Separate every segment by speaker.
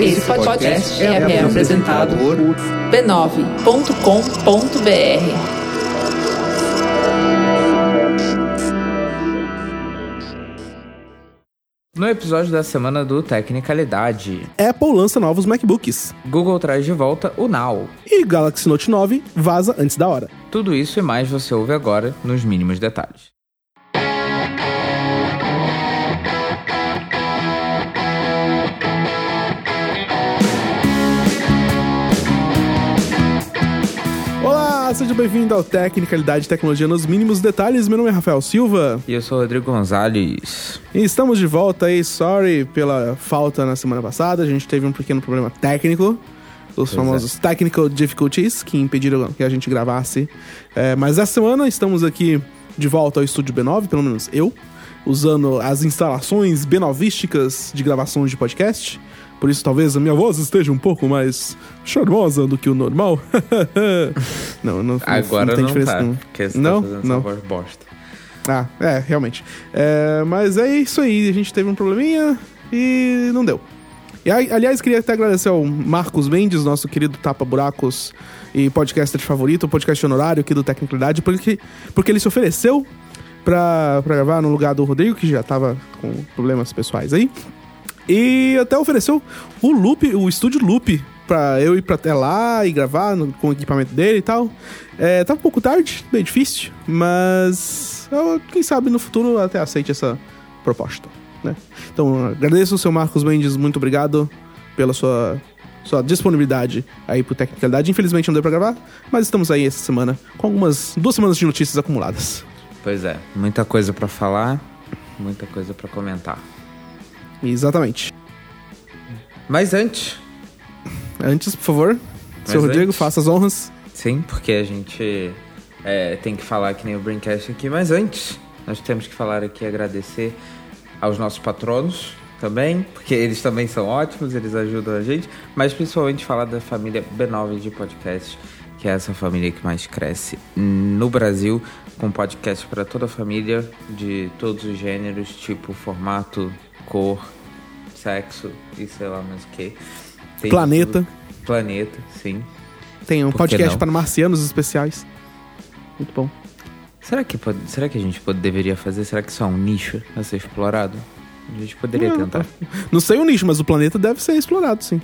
Speaker 1: Esse podcast é, é apresentado por b9.com.br.
Speaker 2: No episódio da semana do Tecnicalidade,
Speaker 3: Apple lança novos MacBooks.
Speaker 2: Google traz de volta o Now.
Speaker 3: E Galaxy Note 9 vaza antes da hora.
Speaker 2: Tudo isso e mais você ouve agora nos mínimos detalhes.
Speaker 3: Seja bem-vindo ao Tecnicalidade e Tecnologia nos mínimos detalhes. Meu nome é Rafael Silva
Speaker 2: E eu sou o Rodrigo Gonzalez.
Speaker 3: e estamos de volta aí. Sorry pela falta na semana passada, a gente teve um pequeno problema técnico. Os
Speaker 2: é.
Speaker 3: famosos technical difficulties que impediram que a gente gravasse. É, mas essa semana estamos aqui de volta ao estúdio B9, pelo menos eu, usando as instalações B9ísticas de gravações de podcast. Por isso, talvez a minha voz esteja um pouco mais charmosa do que o normal. não, não,
Speaker 2: Agora
Speaker 3: não
Speaker 2: não,
Speaker 3: tem diferença.
Speaker 2: tá,
Speaker 3: não. Não?
Speaker 2: tá fazendo
Speaker 3: Não.
Speaker 2: bosta.
Speaker 3: Ah, é, realmente. É, mas é isso aí, a gente teve um probleminha e não deu. E, aliás, queria até agradecer ao Marcos Mendes, nosso querido tapa-buracos e podcaster favorito, podcast honorário aqui do Tecnicalidade, porque, porque ele se ofereceu pra, pra gravar no lugar do Rodrigo, que já tava com problemas pessoais aí. E até ofereceu o Loop, o estúdio Loop, pra eu ir pra até lá e gravar no- com o equipamento dele e tal. É, tá um pouco tarde, bem difícil, mas eu, quem sabe no futuro até aceite essa proposta, né? Então, agradeço o seu Marcos Mendes, muito obrigado pela sua, sua disponibilidade aí pro Tecnicalidade. Infelizmente não deu pra gravar, mas estamos aí essa semana com algumas duas semanas de notícias acumuladas.
Speaker 2: Pois é, muita coisa pra falar, muita coisa pra comentar.
Speaker 3: Exatamente.
Speaker 2: Mas antes,
Speaker 3: Antes, por favor, seu Rodrigo,
Speaker 2: antes-
Speaker 3: faça as honras.
Speaker 2: sim, porque a gente é, tem que falar que nem o Braincast aqui, mas antes, nós temos que falar aqui e agradecer aos nossos patronos também, porque eles também são ótimos, eles ajudam a gente, mas principalmente falar da família B9 de podcast, que é essa família que mais cresce no Brasil, com podcast para toda a família, de todos os gêneros, tipo formato, cor, sexo e sei lá mais o que. Tem
Speaker 3: Planeta.
Speaker 2: tudo. Planeta, sim.
Speaker 3: Tem um
Speaker 2: Por
Speaker 3: podcast para marcianos especiais. Muito bom.
Speaker 2: Será que, pode, será que a gente pode, deveria fazer? Será que isso é um nicho a ser explorado? A gente poderia
Speaker 3: Não,
Speaker 2: tentar.
Speaker 3: Não sei o nicho, mas o planeta deve ser explorado, sim.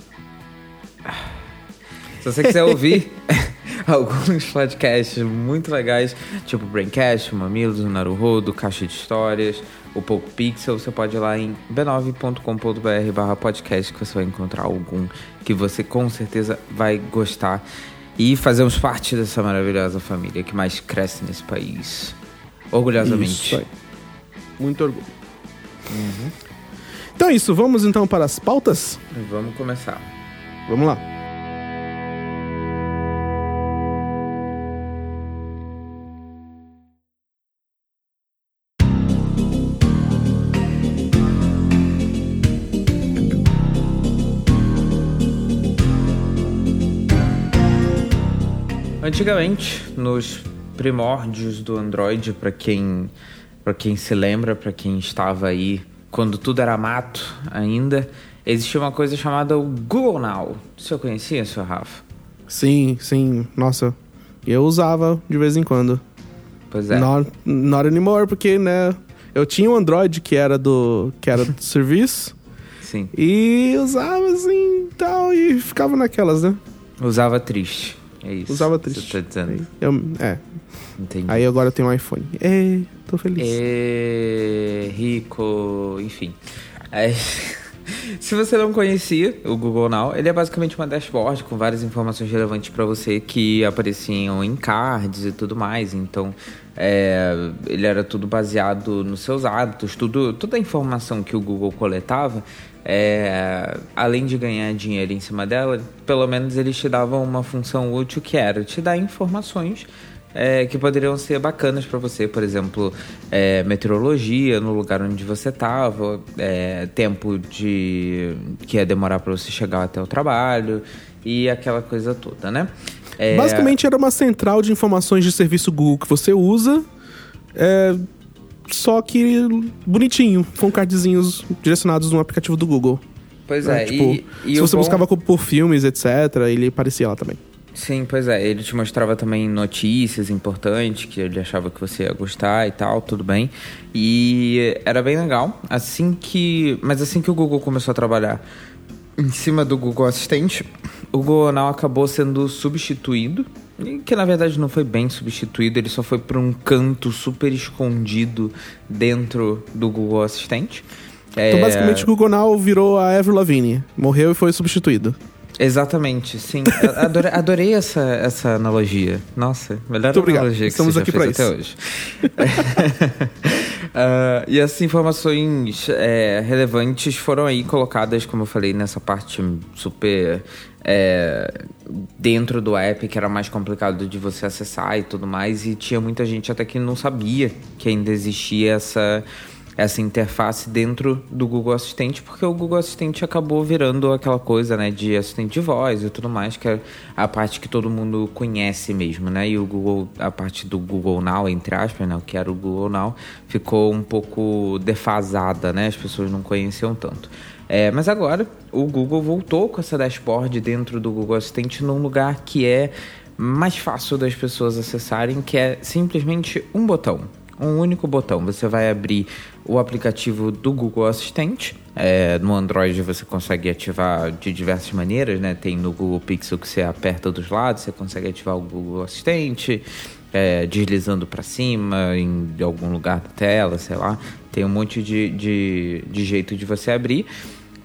Speaker 2: Se você quiser ouvir alguns podcasts muito legais, tipo Braincast, Mamilos, Naruhodo, Caixa de Histórias, o Poco Pixel, você pode ir lá em b9.com.br barra podcast que você vai encontrar algum que você com certeza vai gostar. E fazemos parte dessa maravilhosa família que mais cresce nesse país. Orgulhosamente.
Speaker 3: Muito orgulho. Então é isso, vamos então para as pautas?
Speaker 2: Vamos começar.
Speaker 3: Vamos lá.
Speaker 2: Antigamente, nos primórdios do Android, para quem para quem se lembra, para quem estava aí quando tudo era mato ainda, existia uma coisa chamada o Google Now. O senhor conhecia, senhor Rafa?
Speaker 3: Sim, sim. Nossa, eu usava de vez em quando.
Speaker 2: Pois é.
Speaker 3: Not, not anymore, porque, né, eu tinha um Android que era do, que era do serviço
Speaker 2: Sim.
Speaker 3: e usava assim e tal, e ficava naquelas, né?
Speaker 2: Usava triste. É isso.
Speaker 3: Usava triste.
Speaker 2: Você tá dizendo.
Speaker 3: Eu, é,
Speaker 2: Entendi.
Speaker 3: aí agora eu tenho um iPhone. É, tô feliz.
Speaker 2: É, rico, enfim. Aí, se você não conhecia o Google Now, ele é basicamente uma dashboard com várias informações relevantes para você que apareciam em cards e tudo mais. Então, é, ele era tudo baseado nos seus hábitos, tudo, toda a informação que o Google coletava. É, além de ganhar dinheiro em cima dela, pelo menos eles te davam uma função útil que era te dar informações é, que poderiam ser bacanas para você, por exemplo, é, meteorologia no lugar onde você estava, tempo de que ia demorar para você chegar até o trabalho e aquela coisa toda, né? É,
Speaker 3: Basicamente era uma central de informações de serviço Google que você usa. É, só que bonitinho, com cardzinhos direcionados no aplicativo do Google.
Speaker 2: Pois
Speaker 3: né?
Speaker 2: é,
Speaker 3: Tipo,
Speaker 2: e, e
Speaker 3: se você
Speaker 2: bom-
Speaker 3: buscava por filmes, etc., ele aparecia lá também.
Speaker 2: Sim, pois é. Ele te mostrava também notícias importantes que ele achava que você ia gostar e tal, tudo bem. E era bem legal. Assim que. Mas assim que o Google começou a trabalhar em cima do Google Assistente, o Google Now acabou sendo substituído. Que na verdade não foi bem substituído, ele só foi para um canto super escondido dentro do Google Assistente.
Speaker 3: Então,
Speaker 2: É,
Speaker 3: basicamente, o Google Now virou a Avril Lavigne. Morreu e foi substituído.
Speaker 2: Exatamente, sim. Adorei, adorei essa, essa analogia. Nossa, melhor
Speaker 3: Muito obrigado.
Speaker 2: analogia que
Speaker 3: Estamos
Speaker 2: você já
Speaker 3: aqui
Speaker 2: fez
Speaker 3: pra
Speaker 2: até hoje. Ah, e essas informações é, relevantes foram aí colocadas, como eu falei, nessa parte super é, dentro do app, que era mais complicado de você acessar e tudo mais. E tinha muita gente até que não sabia que ainda existia essa essa interface dentro do Google Assistente, porque o Google Assistente acabou virando aquela coisa, né, de assistente de voz e tudo mais, que é a parte que todo mundo conhece mesmo, né? E o Google, a parte do Google Now, entre aspas, né, o que era o Google Now, ficou um pouco defasada, né? As pessoas não conheciam tanto. É, mas agora o Google voltou com essa dashboard dentro do Google Assistente num lugar que é mais fácil das pessoas acessarem, que é simplesmente um botão um único botão. Você vai abrir o aplicativo do Google Assistente. É, no Android você consegue ativar de diversas maneiras, né? Tem no Google Pixel que você aperta dos lados, você consegue ativar o Google Assistente, é, deslizando para cima em algum lugar da tela, sei lá. Tem um monte de, de, de jeito de você abrir.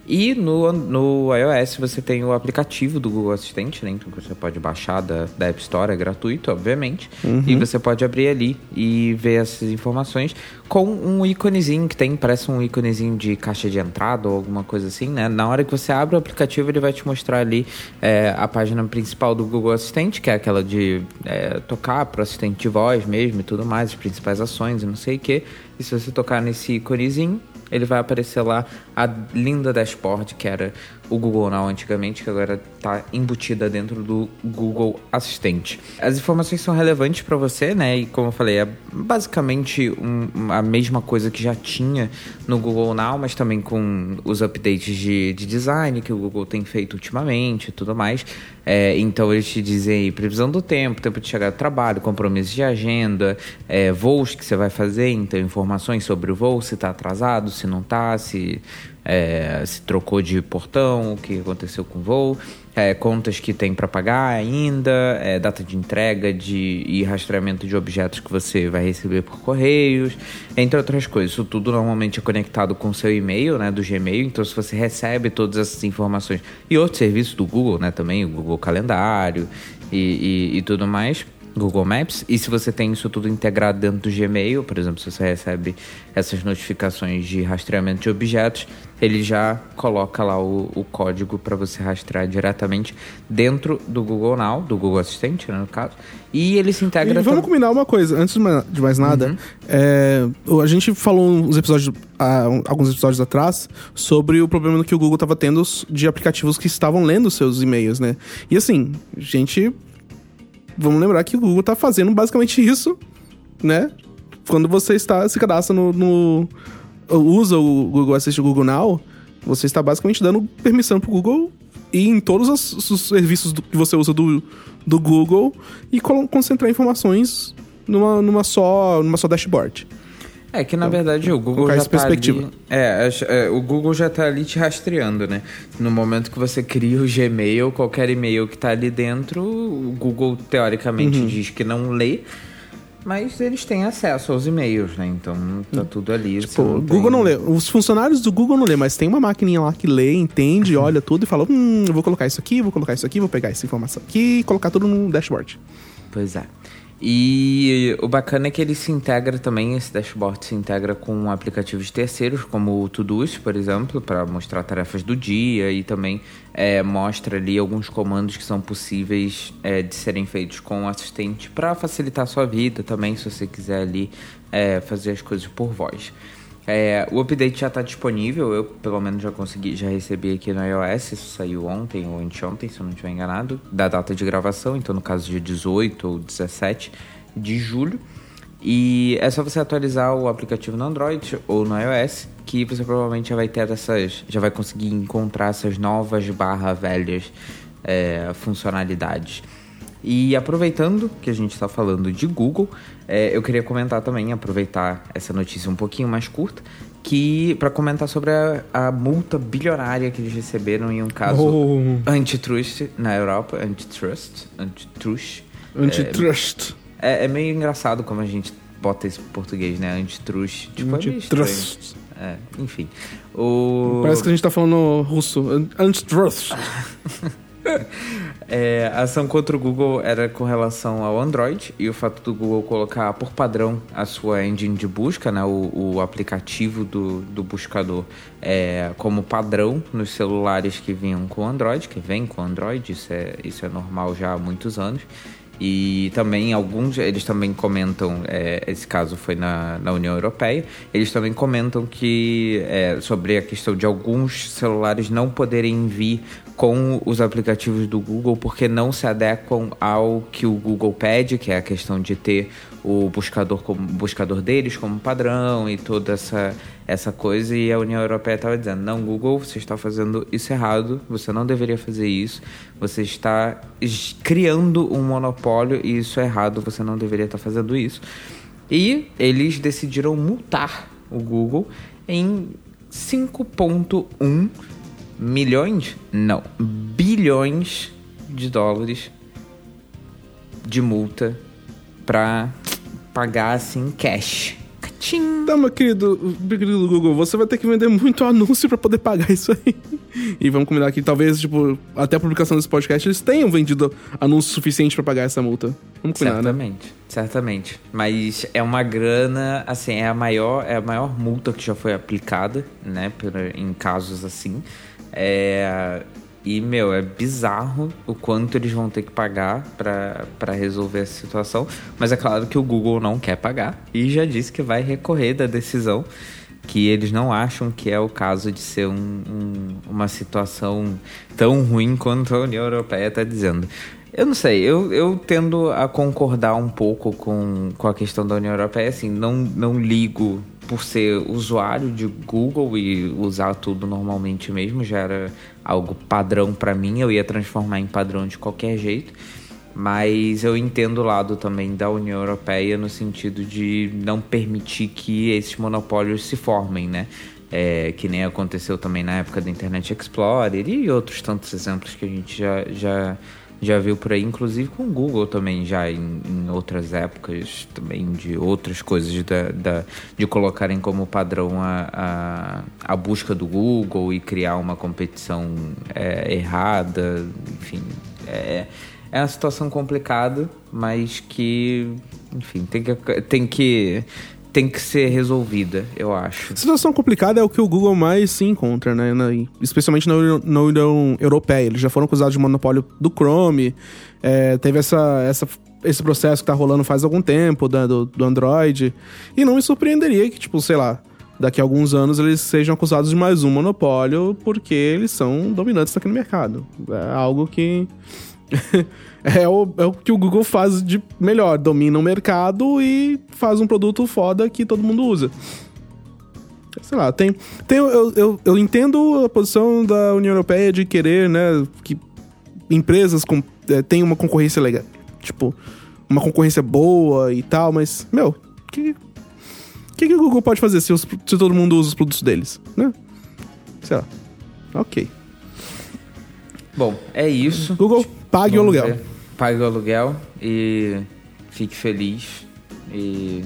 Speaker 2: E no, no iOS você tem o aplicativo do Google Assistente, né? Então você pode baixar da, da App Store, é gratuito, obviamente. E você pode abrir ali e ver essas informações com um íconezinho que tem, parece um íconezinho de caixa de entrada ou alguma coisa assim, né? Na hora que você abre o aplicativo, ele vai te mostrar ali é, a página principal do Google Assistente, que é aquela de é, tocar para assistente de voz mesmo e tudo mais, as principais ações e não sei o que. E se você tocar nesse íconezinho, ele vai aparecer lá a linda dashboard que era o Google Now antigamente, que agora está embutida dentro do Google Assistente. As informações são relevantes para você, né? E como eu falei, é basicamente um- a mesma coisa que já tinha no Google Now, mas também com os updates de, de design que o Google tem feito ultimamente e tudo mais. É, então eles te dizem aí previsão do tempo, tempo de chegar do trabalho, compromissos de agenda, é, voos que você vai fazer, então informações sobre o voo, se está atrasado, se não está, se, é, se trocou de portão, o que aconteceu com o voo, é, contas que tem para pagar ainda, é, data de entrega de, e rastreamento de objetos que você vai receber por correios, entre outras coisas. Isso tudo normalmente é conectado com o seu e-mail, né, do Gmail, então se você recebe todas essas informações e outros serviços do Google, né, também, o Google Calendário e, e, e tudo mais, Google Maps. E se você tem isso tudo integrado dentro do Gmail, por exemplo, se você recebe essas notificações de rastreamento de objetos, ele já coloca lá o, o código para você rastrear diretamente dentro do Google Now, do Google Assistente, né, no caso. E ele se
Speaker 3: E
Speaker 2: integra
Speaker 3: vamos
Speaker 2: tam-
Speaker 3: combinar uma coisa, antes de ma- de mais nada.
Speaker 2: Uhum.
Speaker 3: é, a gente falou uns episódios, um- alguns episódios atrás sobre o problema que o Google estava tendo de aplicativos que estavam lendo seus e-mails, né? E assim, gente, vamos lembrar que o Google tá fazendo basicamente isso, né? Quando você está se cadastra no, no usa o Google Assistant o Google Now, você está basicamente dando permissão pro Google ir em todos os, os serviços do- que você usa do, do Google e concentrar informações numa, numa só numa só dashboard.
Speaker 2: É que na verdade o Google já tá ali. É, é, o Google já tá ali te rastreando, né? No momento que você cria o Gmail, qualquer e-mail que tá ali dentro, o Google teoricamente
Speaker 3: Uhum.
Speaker 2: diz que não lê, mas eles têm acesso aos e-mails, né? Então tá tudo ali.
Speaker 3: Pô, o
Speaker 2: tem-
Speaker 3: Google não lê. Os funcionários do Google não lê, mas tem uma maquininha lá que lê, entende, olha tudo e fala: hum, eu vou colocar isso aqui, vou colocar isso aqui, vou pegar essa informação aqui e colocar tudo no dashboard.
Speaker 2: Pois é. E o bacana é que ele se integra também, esse dashboard se integra com aplicativos terceiros, como o Todoist, por exemplo, para mostrar tarefas do dia e também é, mostra ali alguns comandos que são possíveis é, de serem feitos com o assistente para facilitar a sua vida também, se você quiser ali é, fazer as coisas por voz. É, o update já está disponível, eu pelo menos já consegui, já recebi aqui no iOS, isso saiu ontem ou anteontem, se eu não estiver enganado, da data de gravação, então no caso dia 18 ou 17 de julho. E é só você atualizar o aplicativo no Android ou no iOS, que você provavelmente já vai ter essas. já vai conseguir encontrar essas novas barra velhas é, funcionalidades. E aproveitando que a gente está falando de Google, é, eu queria comentar também, aproveitar essa notícia um pouquinho mais curta, que para comentar sobre a, a, multa bilionária que eles receberam em um caso oh. antitrust na Europa, antitrust, antitrust.
Speaker 3: Antitrust.
Speaker 2: É, é, é, meio engraçado como a gente bota esse português, né? Antitrust. Tipo, antitrust. É, é, enfim. O...
Speaker 3: Parece que a gente tá falando russo. Antitrust.
Speaker 2: é, a ação contra o Google era com relação ao Android e o fato do Google colocar por padrão a sua engine de busca, né, o, o aplicativo do, do buscador, é, como padrão nos celulares que vinham com Android, que vem com Android, isso é, isso é normal já há muitos anos. E também alguns, eles também comentam, é, esse caso foi na, na União Europeia, eles também comentam que é, sobre a questão de alguns celulares não poderem vir com os aplicativos do Google porque não se adequam ao que o Google pede, que é a questão de ter o buscador como buscador deles como padrão e toda essa essa coisa e a União Europeia estava dizendo não Google você está fazendo isso errado você não deveria fazer isso você está criando um monopólio e isso é errado você não deveria estar fazendo isso e eles decidiram multar o Google em 5.1 milhões? Não, bilhões de dólares de multa para pagar assim cash.
Speaker 3: Cachim. Tá, meu querido, meu querido Google, você vai ter que vender muito anúncio para poder pagar isso aí. E vamos combinar que talvez, tipo, até a publicação desse podcast, eles tenham vendido anúncio suficiente para pagar essa multa. Vamos combinar,
Speaker 2: né? certamente,
Speaker 3: né?
Speaker 2: Certamente. Mas é uma grana, assim, é a maior, é a maior multa que já foi aplicada, né, em casos assim. É, e, meu, é bizarro o quanto eles vão ter que pagar para resolver essa situação. Mas é claro que o Google não quer pagar e já disse que vai recorrer da decisão. Que eles não acham que é o caso de ser um, um, uma situação tão ruim quanto a União Europeia está dizendo. Eu não sei, eu, eu tendo a concordar um pouco com, com a questão da União Europeia, assim, não, não ligo por ser usuário de Google e usar tudo normalmente mesmo, já era algo padrão para mim, eu ia transformar em padrão de qualquer jeito. Mas eu entendo o lado também da União Europeia no sentido de não permitir que esses monopólios se formem, né? É, que nem aconteceu também na época da Internet Explorer e outros tantos exemplos que a gente já, já já viu por aí, inclusive com o Google também, já em, em outras épocas, também de outras coisas, da, da de colocarem como padrão a, a, a, busca do Google e criar uma competição é, errada, enfim. É, é uma situação complicada, mas que, enfim, tem que, tem que tem que ser resolvida, eu acho.
Speaker 3: Situação complicada é o que o Google mais se encontra, né? Na, especialmente na, na União Europeia. Eles já foram acusados de monopólio do Chrome. É, teve essa, essa, esse processo que tá rolando faz algum tempo da, do, do Android. E não me surpreenderia que, tipo, sei lá, daqui a alguns anos eles sejam acusados de mais um monopólio porque eles são dominantes aqui no mercado. É algo que é, o, é o que o Google faz de melhor, domina o mercado e faz um produto foda que todo mundo usa. Sei lá, tem. tem eu, eu, eu entendo a posição da União Europeia de querer, né, que empresas com, é, tenham uma concorrência legal. Tipo, uma concorrência boa e tal, mas, meu, o que, que, que o Google pode fazer se, os, se todo mundo usa os produtos deles, né? Sei lá. Ok.
Speaker 2: Bom, é isso.
Speaker 3: Google, pague Vamos o aluguel. Ver.
Speaker 2: Pague o aluguel e fique feliz. E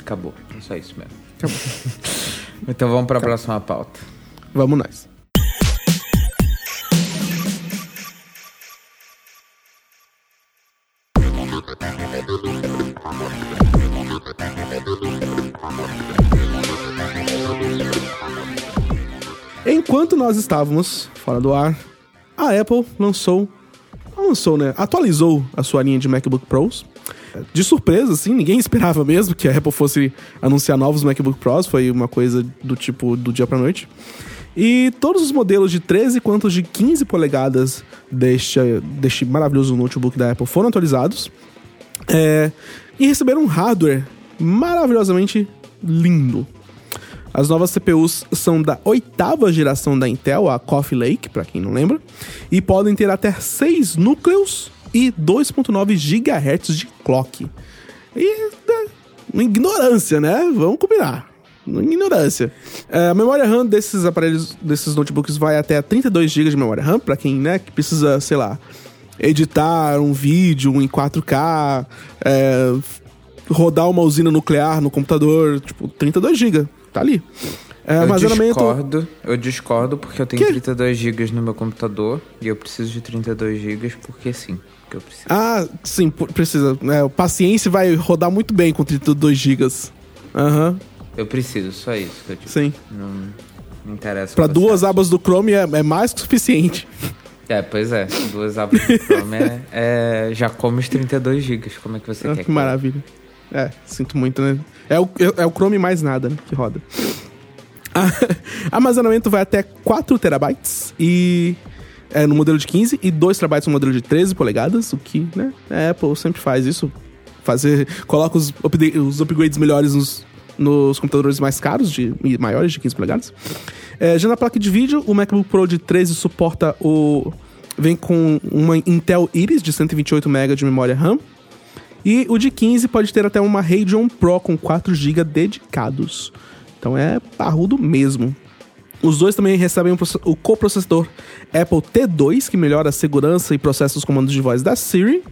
Speaker 2: acabou. É só isso mesmo. Acabou. então vamos para a próxima pauta.
Speaker 3: Vamos nós. Enquanto nós estávamos fora do ar, a Apple lançou. Lançou, né? Atualizou a sua linha de MacBook Pros. De surpresa, assim, ninguém esperava mesmo que a Apple fosse anunciar novos MacBook Pros. Foi uma coisa do tipo do dia pra noite. E todos os modelos de 13 quanto de 15 polegadas deste, deste maravilhoso notebook da Apple foram atualizados. É, e receberam um hardware maravilhosamente lindo. As novas CPUs são da oitava geração da Intel, a Coffee Lake, para quem não lembra, e podem ter até 6 núcleos e 2.9 GHz de clock. E né, ignorância, né? Vamos combinar. Ignorância. É, a memória RAM desses aparelhos, desses notebooks, vai até 32 GB de memória RAM, para quem né, que precisa, sei lá, editar um vídeo em 4K, é, rodar uma usina nuclear no computador, tipo, 32 GB, tá ali.
Speaker 2: É, eu armazenamento... discordo, eu discordo porque eu tenho que? 32 GB no meu computador e eu preciso de 32 GB porque sim, que eu preciso.
Speaker 3: Ah, sim, precisa. É, o paciência vai rodar muito bem com 32 GB. Aham. Uhum.
Speaker 2: Eu preciso, só isso que eu
Speaker 3: digo. Sim.
Speaker 2: Não, não interessa.
Speaker 3: Pra duas abas do Chrome é, é mais que suficiente.
Speaker 2: É, pois é. Duas abas do Chrome é, é, já come os 32 GB. Como é que você ah, quer?
Speaker 3: Que maravilha. É, sinto muito, né? É o, é, é o Chrome mais nada, né? Que roda. Armazenamento vai até 4 terabytes e é, no modelo de 15 e 2 terabytes no modelo de 13 polegadas, o que, né? A Apple sempre faz isso. Fazer, coloca os, os upgrades melhores nos, nos computadores mais caros, de maiores de 15 polegadas. É, já na placa de vídeo, o MacBook Pro de 13 suporta o. Vem com uma Intel Iris de 128 MB de memória RAM. E o de 15 pode ter até uma Radeon Pro com 4 GB dedicados. Então é parrudo mesmo. Os dois também recebem o coprocessador Apple T2, que melhora a segurança e processa os comandos de voz da Siri.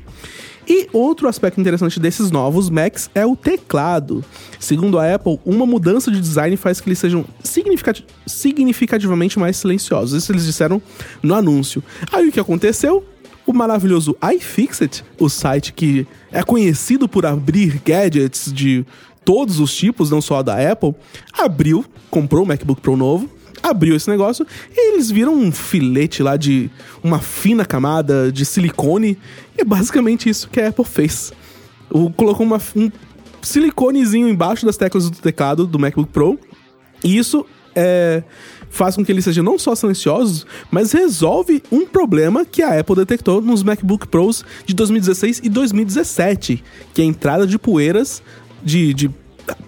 Speaker 3: E outro aspecto interessante desses novos Macs é o teclado. Segundo a Apple, uma mudança de design faz que eles sejam significati significativamente mais silenciosos. Isso eles disseram no anúncio. Aí o que aconteceu? O maravilhoso iFixit, o site que é conhecido por abrir gadgets de todos os tipos, não só da Apple, abriu, comprou o MacBook Pro novo abriu esse negócio e eles viram um filete lá de uma fina camada de silicone. E é basicamente isso que a Apple fez. O, colocou uma, um siliconezinho embaixo das teclas do teclado do MacBook Pro. E isso é, faz com que ele seja não só silencioso, mas resolve um problema que a Apple detectou nos MacBook Pros de 2016 e 2017, que é a entrada de poeiras, de, de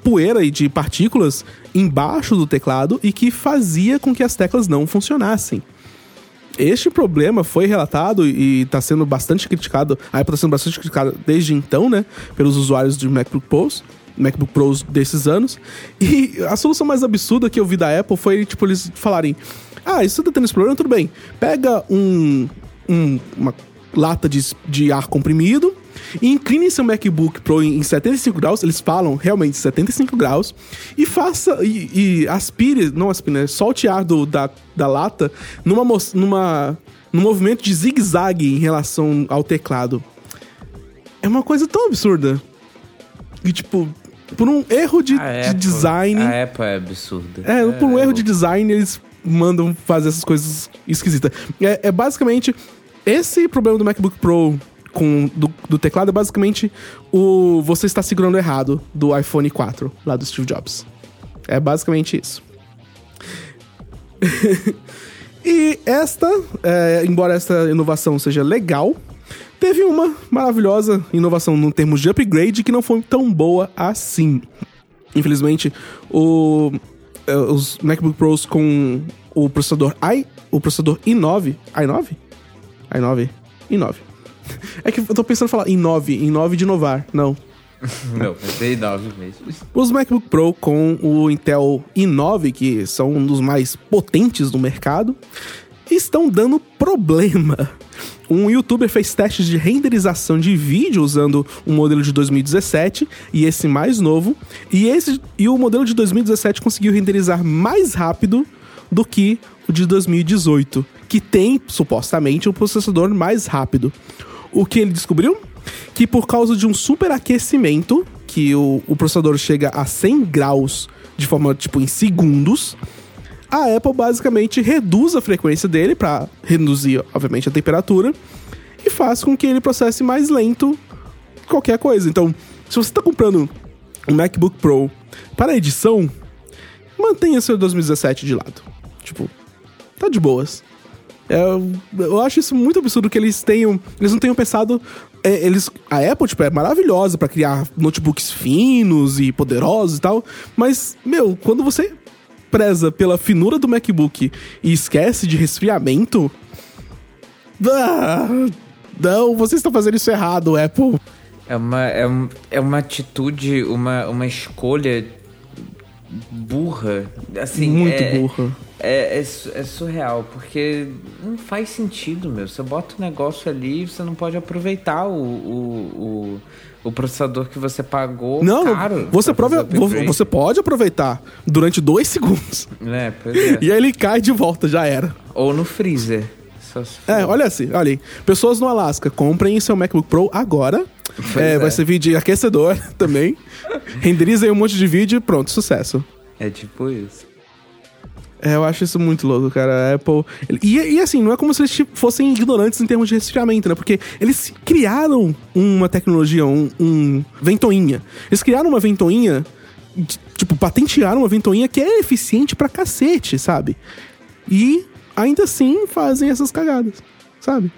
Speaker 3: poeira e de partículas embaixo do teclado e que fazia com que as teclas não funcionassem. Este problema foi relatado e está sendo bastante criticado, a Apple está sendo bastante criticada desde então, né, pelos usuários de MacBook Pros, MacBook Pros desses anos. E a solução mais absurda que eu vi da Apple foi, tipo, eles falarem: Ah, isso tá tendo esse problema, tudo bem. Pega um, um uma lata de, de ar comprimido, e incline seu MacBook Pro em 75 graus, eles falam realmente 75 graus, e faça, e, e aspire, não aspire, né, solte ar do, da, da lata numa, numa, num movimento de zigue-zague em relação ao teclado. É uma coisa tão absurda. E tipo, por um erro de, de design.
Speaker 2: A Apple é absurda.
Speaker 3: É, é, por um erro de design, eles mandam fazer essas coisas esquisitas. É, é basicamente esse problema do MacBook Pro com, do, do, teclado é basicamente o você está segurando errado do iPhone 4, lá do Steve Jobs. É basicamente isso. e esta, é, embora esta inovação seja legal, teve uma maravilhosa inovação no termos de upgrade que não foi tão boa assim. Infelizmente, o, é, os MacBook Pros com o processador i, o processador i9, i9, i9, i9 é que eu tô pensando em falar em 9, em 9 de inovar. Não.
Speaker 2: Não, pensei em 9 mesmo.
Speaker 3: Os MacBook Pro com o Intel i9, que são um dos mais potentes do mercado, estão dando problema. Um youtuber fez testes de renderização de vídeo usando um modelo de 2017 e esse mais novo, e esse e o modelo de 2017 conseguiu renderizar mais rápido do que o de 2018, que tem supostamente um processador mais rápido. O que ele descobriu? Que por causa de um superaquecimento, que o, o processador chega a 100 graus de forma, tipo, em segundos, a Apple basicamente reduz a frequência dele para reduzir, obviamente, a temperatura e faz com que ele processe mais lento qualquer coisa. Então, se você está comprando um MacBook Pro para edição, mantenha seu 2017 de lado. Tipo, tá de boas. É, eu acho isso muito absurdo que eles tenham. Eles não tenham pensado. é, eles, a Apple, tipo, é maravilhosa pra criar notebooks finos e poderosos e tal. Mas, meu, quando você preza pela finura do MacBook e esquece de resfriamento. Ah, não, vocês estão fazendo isso errado, Apple.
Speaker 2: É uma, é, um- é uma atitude, uma, uma escolha burra. Assim,
Speaker 3: Muito
Speaker 2: é,
Speaker 3: burra.
Speaker 2: É, é, é surreal, porque não faz sentido, meu. Você bota o negócio ali e você não pode aproveitar o, o, o, o processador que você pagou
Speaker 3: Não,
Speaker 2: caro.
Speaker 3: você, prova, você pode aproveitar durante dois segundos.
Speaker 2: É, pois é.
Speaker 3: E aí ele cai de volta, já era.
Speaker 2: Ou no freezer.
Speaker 3: É, olha assim, olha aí. Pessoas no Alasca, comprem seu MacBook Pro agora. É,
Speaker 2: é.
Speaker 3: Vai servir de aquecedor também. Renderizem um monte de vídeo e pronto, sucesso.
Speaker 2: É tipo isso.
Speaker 3: É, eu acho isso muito louco, cara. A Apple. ele- E, e assim, não é como se eles tipo, fossem ignorantes em termos de resfriamento, né? Porque eles criaram uma tecnologia, um, um ventoinha. Eles criaram uma ventoinha, tipo, patentearam uma ventoinha que é eficiente pra cacete, sabe? E ainda assim fazem essas cagadas, sabe?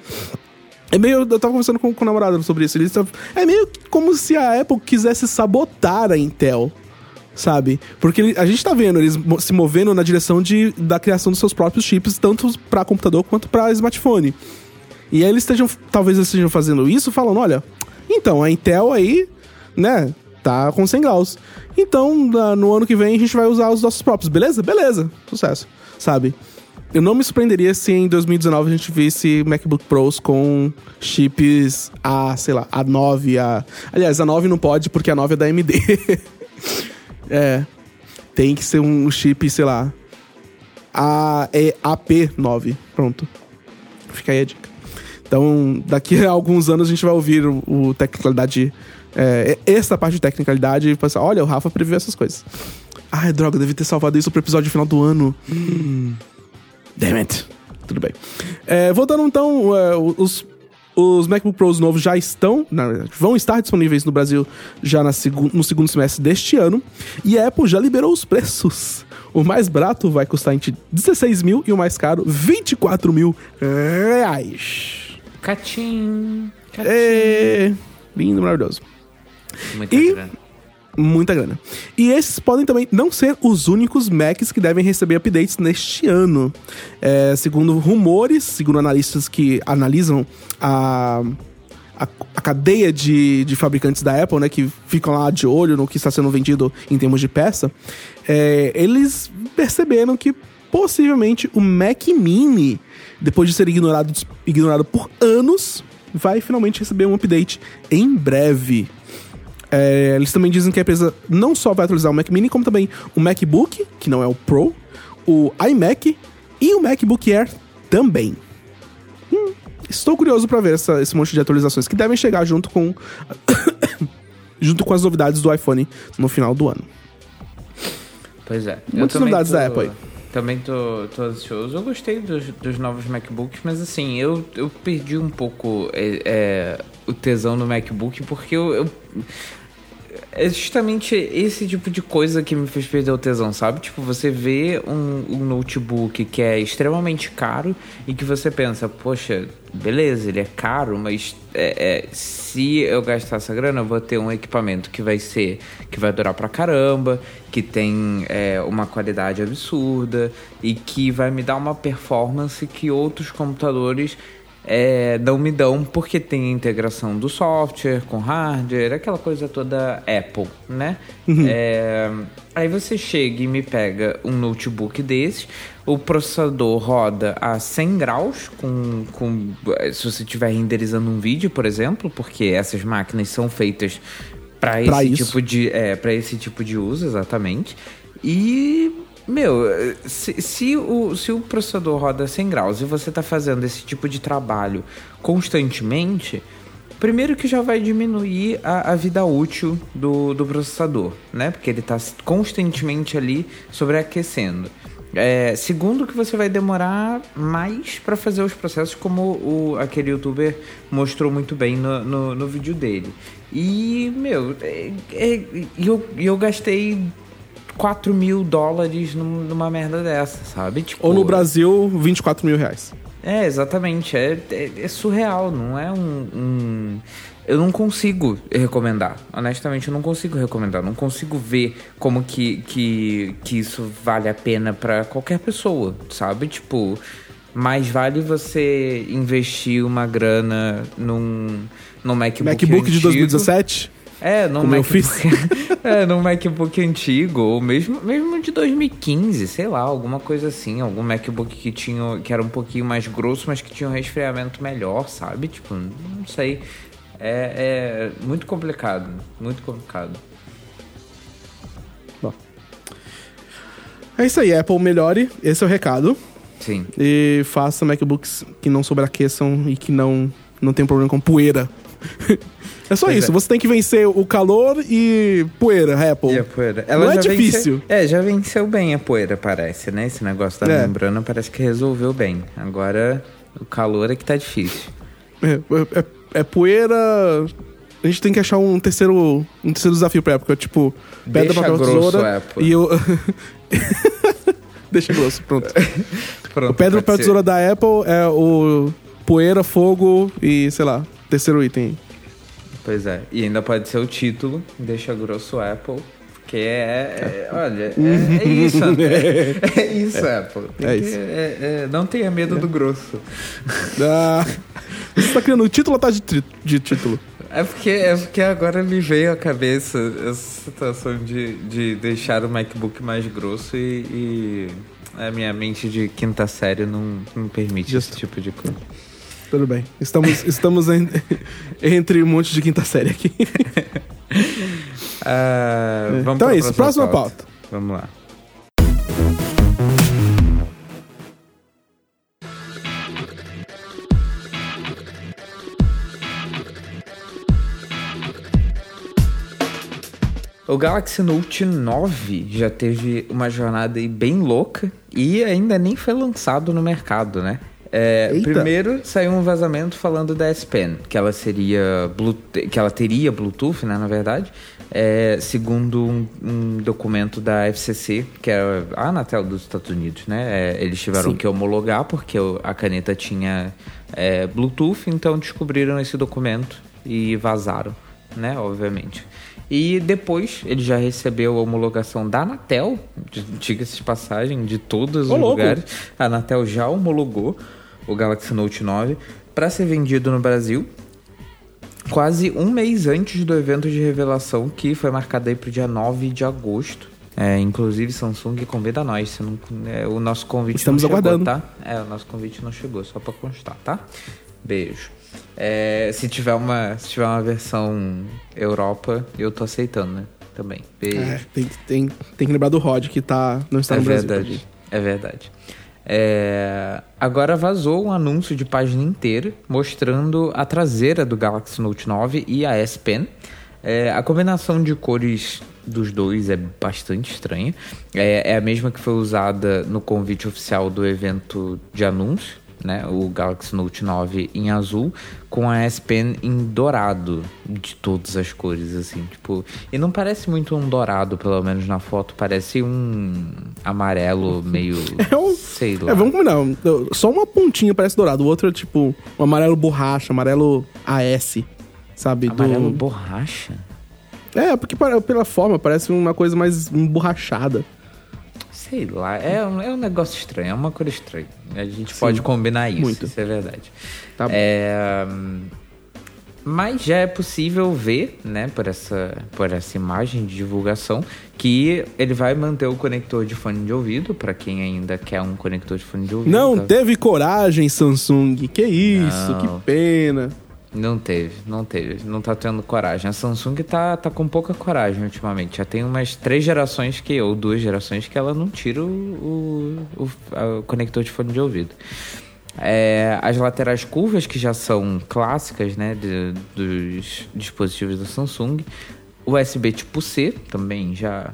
Speaker 3: É meio. Eu tava conversando com, com o namorado sobre isso. Eles tavam- é meio como se a Apple quisesse sabotar a Intel sabe? Porque a gente tá vendo eles se movendo na direção de, da criação dos seus próprios chips, tanto pra computador quanto pra smartphone. E aí eles estejam, talvez eles estejam fazendo isso falando, olha, então, a Intel aí, né, tá com 100 graus. Então, no ano que vem a gente vai usar os nossos próprios, beleza? Beleza, sucesso, sabe? Eu não me surpreenderia se em 2019 a gente visse MacBook Pros com chips A, sei lá, A9, A... Aliás, a 9 não pode porque a 9 é da AMD. É. Tem que ser um chip, sei lá. A, é AP9. Pronto. Fica aí a dica. Então, daqui a alguns anos a gente vai ouvir o, o tecnicalidade. É, essa parte de tecnicalidade e pensar: olha, o Rafa previu essas coisas. Ai, droga, devia ter salvado isso pro episódio final do ano. Hum. Damn it. Tudo bem. É, voltando então, é, os, os MacBook Pros novos já estão, na verdade, vão estar disponíveis no Brasil já na segun, no segundo semestre deste ano. E a Apple já liberou os preços. O mais barato vai custar entre 16 mil e o mais caro 24 mil reais.
Speaker 2: Catim. Catim.
Speaker 3: É, lindo, maravilhoso.
Speaker 2: Muita
Speaker 3: E-. Muita grana. E esses podem também não ser os únicos Macs que devem receber updates neste ano. É, segundo rumores, segundo analistas que analisam a, a, a cadeia de, de fabricantes da Apple, né, que ficam lá de olho no que está sendo vendido em termos de peça, é, eles perceberam que possivelmente o Mac Mini, depois de ser ignorado, ignorado por anos, vai finalmente receber um update em breve. É, eles também dizem que a empresa não só vai atualizar o Mac Mini, como também o MacBook, que não é o Pro, o iMac e o MacBook Air também. Hum, estou curioso para ver essa- esse monte de atualizações que devem chegar junto com junto com as novidades do iPhone no final do ano.
Speaker 2: Pois é.
Speaker 3: Muitas novidades
Speaker 2: tô-
Speaker 3: da Apple aí.
Speaker 2: Também tô, tô ansioso. Eu gostei dos, dos novos MacBooks, mas assim, eu, eu perdi um pouco é, é, o tesão no MacBook porque eu, eu- É justamente esse tipo de coisa que me fez perder o tesão, sabe? Tipo, você vê um, um notebook que é extremamente caro e que você pensa, poxa, beleza, ele é caro, mas é, é, se eu gastar essa grana, eu vou ter um equipamento que vai ser, que vai durar pra caramba, que tem é, uma qualidade absurda e que vai me dar uma performance que outros computadores é, não me dão porque tem a integração do software com hardware, aquela coisa toda Apple, né? É, aí você chega e me pega um notebook desses, o processador roda a 100 graus, com, com, se você estiver renderizando um vídeo, por exemplo, porque essas máquinas são feitas para esse tipo de é, para esse tipo de uso exatamente e meu se, se o, se o processador roda 100 graus e você está fazendo esse tipo de trabalho constantemente primeiro que já vai diminuir a, a vida útil do, do processador né? Porque ele está constantemente ali sobreaquecendo. É, segundo que você vai demorar mais para fazer os processos como o, aquele youtuber mostrou muito bem no, no, no vídeo dele. E meu é, é, eu, eu gastei 4 mil dólares num- numa merda dessa sabe tipo,
Speaker 3: Ou no Brasil, 24 mil reais.
Speaker 2: É, exatamente. É, é, é surreal, não é um, um, Eu não consigo recomendar. Honestamente, eu não consigo recomendar. Não consigo ver como que, que, que isso vale a pena para qualquer pessoa, sabe? Tipo, mais vale você investir uma grana num, num MacBook,
Speaker 3: MacBook de
Speaker 2: antigo.
Speaker 3: 2017?
Speaker 2: É, num
Speaker 3: Como
Speaker 2: MacBook, é, num MacBook antigo, ou mesmo, mesmo de 2015, sei lá, alguma coisa assim. Algum MacBook que, tinha, que era um pouquinho mais grosso, mas que tinha um resfriamento melhor, sabe? Tipo, não sei. É, é muito complicado, muito complicado.
Speaker 3: Bom. É isso aí, Apple melhore, esse é o recado.
Speaker 2: Sim.
Speaker 3: E faça MacBooks que não sobreaqueçam e que não, não tem problema com poeira. é só
Speaker 2: Pois
Speaker 3: isso,
Speaker 2: é.
Speaker 3: você tem que vencer o calor e poeira, Apple.
Speaker 2: E a poeira?
Speaker 3: Não é difícil.
Speaker 2: venceu- é, já venceu bem a poeira, parece, né? Esse negócio da
Speaker 3: É.
Speaker 2: membrana parece que resolveu bem. Agora, o calor é que tá difícil.
Speaker 3: É, é- é poeira. A gente tem que achar um terceiro, um terceiro desafio pra época, tipo, pedra, papel,
Speaker 2: grosso,
Speaker 3: tesoura.
Speaker 2: Apple.
Speaker 3: E eu. Deixa grosso, pronto.
Speaker 2: Pronto,
Speaker 3: O pedra, papel,
Speaker 2: ser.
Speaker 3: tesoura da Apple é o poeira, fogo e, sei lá, terceiro item.
Speaker 2: Pois é. E ainda pode ser o título, deixa grosso Apple. Porque é. é- olha, é, é isso, André. É isso, Apple. Tem
Speaker 3: É
Speaker 2: que-
Speaker 3: isso.
Speaker 2: é- é, não tenha medo do grosso.
Speaker 3: Ah, você tá criando o título ou tá de, de título?
Speaker 2: É porque, é porque agora me veio à cabeça essa situação de, de deixar o MacBook mais grosso e, e a minha mente de quinta série não, não permite
Speaker 3: Justo.
Speaker 2: esse tipo de coisa.
Speaker 3: Tudo bem. Estamos, estamos em- entre um monte de quinta série aqui.
Speaker 2: Ah, vamos
Speaker 3: então é isso, próxima pauta.
Speaker 2: Vamos lá. O Galaxy Note 9 já teve uma jornada aí bem louca e ainda nem foi lançado no mercado, né? É, primeiro saiu um vazamento falando da S Pen, que ela seria Bluetooth, que ela teria Bluetooth, né, na verdade, é, segundo um, um documento da FCC, que é a Anatel dos Estados Unidos, né? É, eles tiveram
Speaker 3: Sim.
Speaker 2: que homologar porque a caneta tinha é, Bluetooth, então descobriram esse documento e vazaram, né? Obviamente. E depois ele já recebeu a homologação da Anatel, diga-se de passagem, de todos os lugares. A Anatel já homologou o Galaxy Note 9 para ser vendido no Brasil quase um mês antes do evento de revelação que foi marcado aí pro dia 9 de agosto. É, inclusive Samsung convida nós, não, é, o nosso convite
Speaker 3: Estamos
Speaker 2: não chegou,
Speaker 3: aguardando.
Speaker 2: tá? É, o nosso convite não chegou, só pra constar, tá? Beijo. É, se tiver uma, se tiver uma versão Europa, eu tô aceitando, né? Também. Beijo.
Speaker 3: É, tem, tem, tem que lembrar do Rod que tá, não está
Speaker 2: É
Speaker 3: no Brasil.
Speaker 2: verdade. É verdade. É, Agora vazou um anúncio de página inteira mostrando a traseira do Galaxy Note 9 e a S Pen. É, a combinação de cores dos dois é bastante estranha. É, é a mesma que foi usada no convite oficial do evento de anúncio, né? O Galaxy Note 9 em azul com a S Pen em dourado, de todas as cores, assim, tipo... E não parece muito um dourado, pelo menos na foto, parece um amarelo meio...
Speaker 3: É um-
Speaker 2: sei lá.
Speaker 3: É, vamos combinar. Só uma pontinha parece dourado. O outro é tipo um amarelo borracha, amarelo AS, sabe? Do-
Speaker 2: Amarelo borracha?
Speaker 3: É, porque pela forma parece uma coisa mais emborrachada.
Speaker 2: Sei lá, é um, é um negócio estranho, é uma cor estranha. A gente pode combinar isso,
Speaker 3: muito.
Speaker 2: isso é verdade.
Speaker 3: Tá bom.
Speaker 2: É, mas já é possível ver, né, por essa, por essa imagem de divulgação, que ele vai manter o conector de fone de ouvido, para quem ainda quer um conector de fone de ouvido.
Speaker 3: Não
Speaker 2: tá?
Speaker 3: teve coragem, Samsung. Que isso,
Speaker 2: Não.
Speaker 3: que pena.
Speaker 2: Não teve, não teve. Não tá tendo coragem. A Samsung tá, tá com pouca coragem ultimamente. Já tem umas três gerações que, ou duas gerações, que ela não tira o, o, o- o conector de fone de ouvido. É, as laterais curvas, que já são clássicas, né, de- dos dispositivos da Samsung. USB tipo C, também já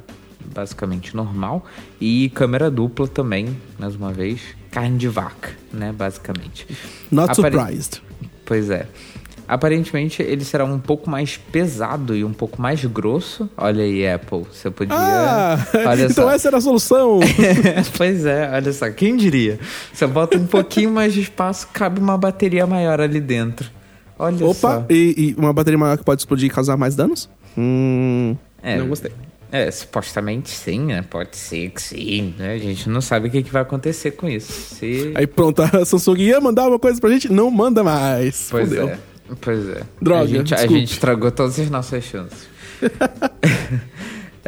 Speaker 2: basicamente normal. E câmera dupla também, mais uma vez. Carne de vaca, né, basicamente.
Speaker 3: Not
Speaker 2: Apare-
Speaker 3: surprised.
Speaker 2: Pois é. Aparentemente ele será um pouco mais pesado e um pouco mais grosso. Olha aí, Apple, você podia.
Speaker 3: Ah,
Speaker 2: olha
Speaker 3: então
Speaker 2: só.
Speaker 3: essa era a solução.
Speaker 2: pois é, olha só, quem diria? Você bota um pouquinho mais de espaço, cabe uma bateria maior ali dentro. Olha
Speaker 3: Opa,
Speaker 2: só.
Speaker 3: e, e uma bateria maior que pode explodir e causar mais danos? Hum.
Speaker 2: É,
Speaker 3: Não gostei.
Speaker 2: É, supostamente sim, né? Pode ser que sim, né? A gente não sabe o que, que vai acontecer com isso. Se...
Speaker 3: Aí pronto, a Samsung ia mandar uma coisa pra gente, não manda mais.
Speaker 2: Pois
Speaker 3: Fudeu.
Speaker 2: é. Pois é.
Speaker 3: Droga,
Speaker 2: a gente, a gente estragou todas as nossas chances.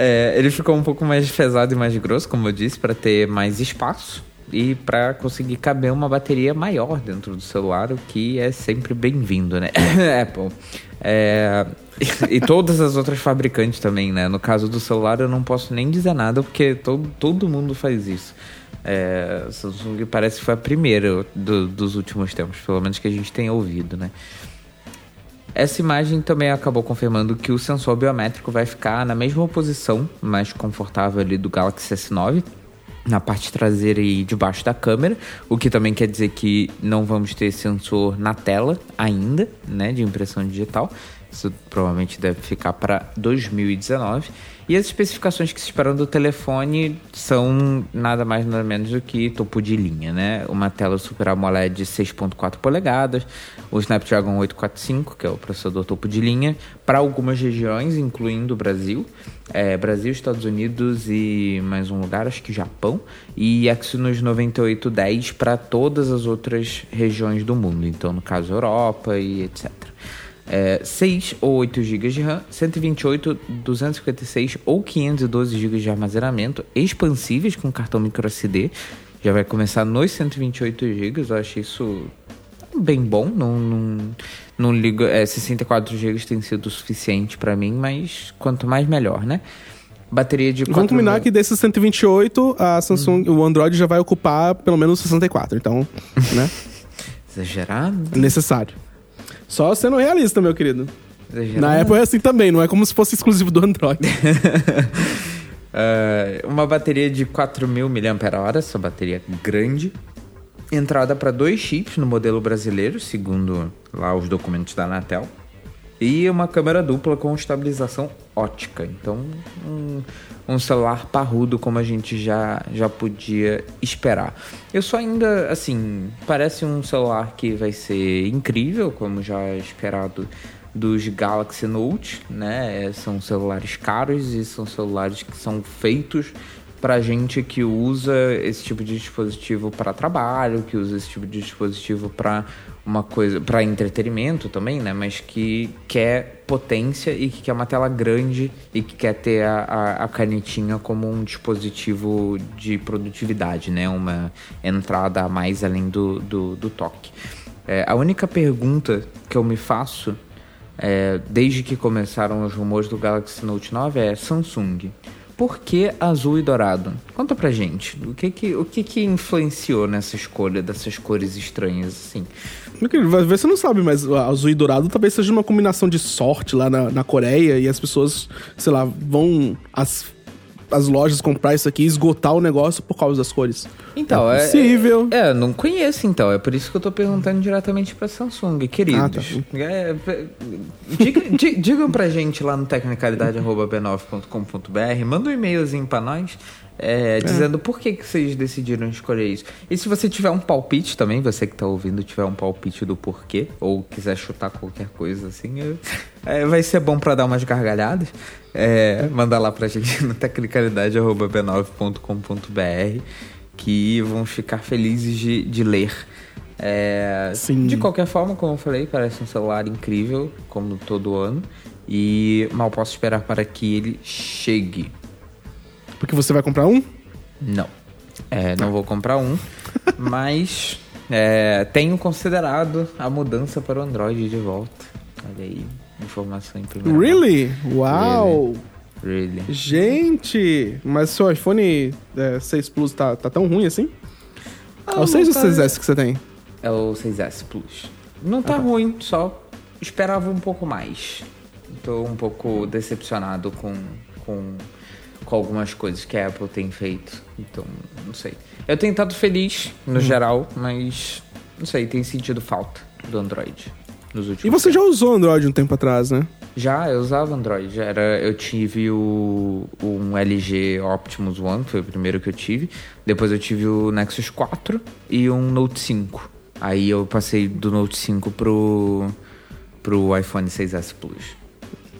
Speaker 2: É, ele ficou um pouco mais pesado e mais grosso, como eu disse, para ter mais espaço e para conseguir caber uma bateria maior dentro do celular, o que é sempre bem-vindo, né? Apple. É, e todas as outras fabricantes também, né? No caso do celular, eu não posso nem dizer nada porque todo, todo mundo faz isso. É, Samsung parece que foi a primeira do- dos últimos tempos, pelo menos que a gente tem ouvido, né? Essa imagem também acabou confirmando que o sensor biométrico vai ficar na mesma posição, mais confortável ali do Galaxy S9, na parte traseira e debaixo da câmera, o que também quer dizer que não vamos ter sensor na tela ainda, né, de impressão digital. Isso provavelmente deve ficar para 2019. E as especificações que se esperam do telefone são nada mais nada menos do que topo de linha, né? Uma tela Super AMOLED de 6.4 polegadas, o Snapdragon 845, que é o processador topo de linha, para algumas regiões, incluindo o Brasil, é, Brasil, Estados Unidos e mais um lugar, acho que Japão, e Exynos 9810 para todas as outras regiões do mundo, então no caso Europa e etc. É, 6 ou 8 GB de RAM, 128, 256 ou 512 GB de armazenamento, expansíveis com cartão microSD. Já vai começar nos 128 GB, eu acho isso bem bom. Não, não, não ligo, é, 64 GB tem sido suficiente para mim, mas quanto mais melhor, né? Bateria de
Speaker 3: Vamos
Speaker 2: 4
Speaker 3: combinar que desses 128, a Samsung, o Android já vai ocupar pelo menos 64. Então, né?
Speaker 2: Exagerado?
Speaker 3: necessário. Só sendo realista, meu querido. Na Apple é assim também, não é como se fosse exclusivo do Android.
Speaker 2: É, uma bateria de 4.000 mAh, essa bateria grande. Entrada para dois chips no modelo brasileiro, segundo lá os documentos da Anatel. E uma câmera dupla com estabilização ótica. Então, um, um celular parrudo como a gente já, já podia esperar. Eu só ainda, assim, parece um celular que vai ser incrível, como já é esperado dos Galaxy Note, né? É, São celulares caros e são celulares que são feitos para gente que usa esse tipo de dispositivo para trabalho, que usa esse tipo de dispositivo para uma coisa, para entretenimento também, né? Mas que quer potência e que quer uma tela grande e que quer ter a, a, a canetinha como um dispositivo de produtividade, né? Uma entrada a mais além do, do, do toque. É, a única pergunta que eu me faço é, desde que começaram os rumores do Galaxy Note 9 é Samsung. Por que azul e dourado? Conta pra gente. O que que, o que, que influenciou nessa escolha dessas cores estranhas assim?
Speaker 3: Ver se você não sabe, mas azul e dourado talvez seja uma combinação de sorte lá na, na Coreia e as pessoas, sei lá, vão às, às lojas comprar isso aqui e esgotar o negócio por causa das cores.
Speaker 2: Então,
Speaker 3: é
Speaker 2: é.
Speaker 3: possível.
Speaker 2: É, eu não conheço então. É por isso que eu tô perguntando diretamente pra Samsung, queridos.
Speaker 3: Ah, tá.
Speaker 2: É, é, diga, di- digam pra gente lá no tecnicalidade.b9.com.br, manda um e-mailzinho pra nós. É, dizendo por que, que vocês decidiram escolher isso. E se você tiver um palpite também, você que tá ouvindo, tiver um palpite do porquê, ou quiser chutar qualquer coisa assim, é, é, vai ser bom pra dar umas gargalhadas. É, manda lá pra gente no tecnicalidade.b9.com.br que vamos ficar felizes de, de ler. É,
Speaker 3: Sim.
Speaker 2: De qualquer forma, como eu falei, parece um celular incrível, como todo ano. E mal posso esperar para que ele chegue.
Speaker 3: Porque você vai comprar um?
Speaker 2: Não. É, não vou comprar um, mas é, tenho considerado a mudança para o Android de volta. Olha aí, informação em primeira mão.
Speaker 3: Really? Uau!
Speaker 2: Really.
Speaker 3: Gente! Mas seu iPhone é, 6 Plus tá, tá tão ruim assim?
Speaker 2: Ah,
Speaker 3: é o 6 ou
Speaker 2: não tá-
Speaker 3: 6S que você tem?
Speaker 2: É o 6S Plus. Não tá ruim, só esperava um pouco mais. Tô um pouco decepcionado com, com, com algumas coisas que a Apple tem feito. Então, não sei. Eu tenho estado feliz, no geral, mas não sei, tem sentido falta do Android. nos últimos
Speaker 3: E você já usou Android um tempo atrás, né?
Speaker 2: Já, eu usava Android. Era, eu tive o, um LG Optimus One, que foi o primeiro que eu tive. Depois eu tive o Nexus 4 e um Note 5. Aí eu passei do Note 5 pro, pro iPhone 6S Plus.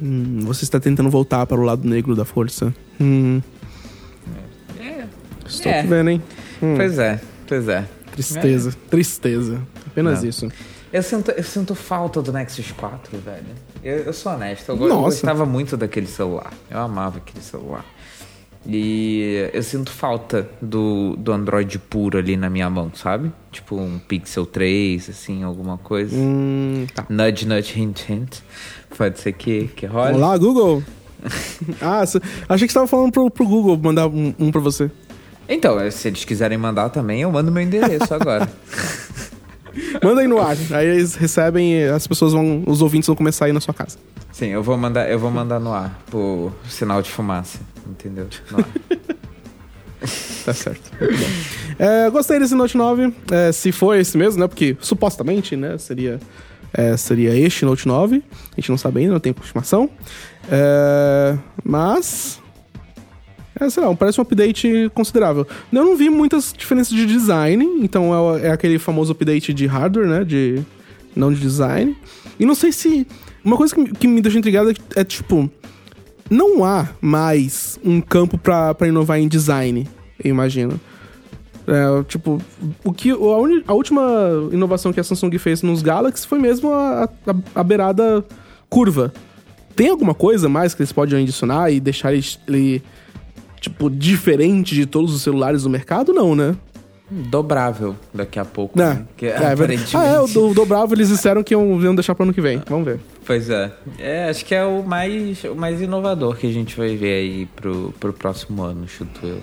Speaker 3: Hum, você está tentando voltar para o lado negro da força. Hum,
Speaker 2: É,
Speaker 3: estou
Speaker 2: É.
Speaker 3: te vendo, hein? Hum,
Speaker 2: pois é, pois é.
Speaker 3: tristeza, tristeza. Apenas
Speaker 2: Não.
Speaker 3: isso.
Speaker 2: Eu sinto, eu sinto falta do Nexus 4, velho. Eu, eu sou honesto, eu
Speaker 3: Nossa.
Speaker 2: gostava muito daquele celular. Eu amava aquele celular. E eu sinto falta do, do Android puro ali na minha mão, sabe? Tipo um Pixel 3, assim, alguma coisa.
Speaker 3: Hum, tá.
Speaker 2: Nudge, nudge, hint, hint. Pode ser que, que role.
Speaker 3: Olá, Google. ah, cê- achei que você estava falando pro, pro Google mandar um, um para você.
Speaker 2: Então, se eles quiserem mandar também, eu mando meu endereço agora.
Speaker 3: Manda aí no ar. Aí eles recebem e as pessoas vão, os ouvintes vão começar a ir na sua casa.
Speaker 2: Sim, eu vou mandar, eu vou mandar no ar, por sinal de fumaça, entendeu? No ar.
Speaker 3: Tá certo. É, gostei desse Note 9. É, se for esse mesmo, né? Porque supostamente, né? Seria, é, seria este Note 9. A gente não sabe ainda, não tem confirmação. É, mas. É, sei lá, parece um update considerável. Eu não vi muitas diferenças de design, então é, é aquele famoso update de hardware, né? De, não de design. E não sei se. Uma coisa que, que me deixa intrigado é, é tipo não há mais um campo pra inovar em design, eu imagino. É, tipo, o que, a, uni- a última inovação que a Samsung fez nos Galaxy foi mesmo a, a, a beirada curva. Tem alguma coisa mais que eles podem adicionar e deixar ele, tipo, diferente de todos os celulares do mercado? Não, né?
Speaker 2: Dobrável daqui a pouco.
Speaker 3: Não.
Speaker 2: né? Que,
Speaker 3: É, é
Speaker 2: aparentemente-
Speaker 3: ah, é, o do, o dobrável eles disseram que iam, iam deixar pro ano que vem. Vamos ver.
Speaker 2: Pois é. É, acho que é o mais, o mais inovador que a gente vai ver aí pro, pro próximo ano, chuto eu.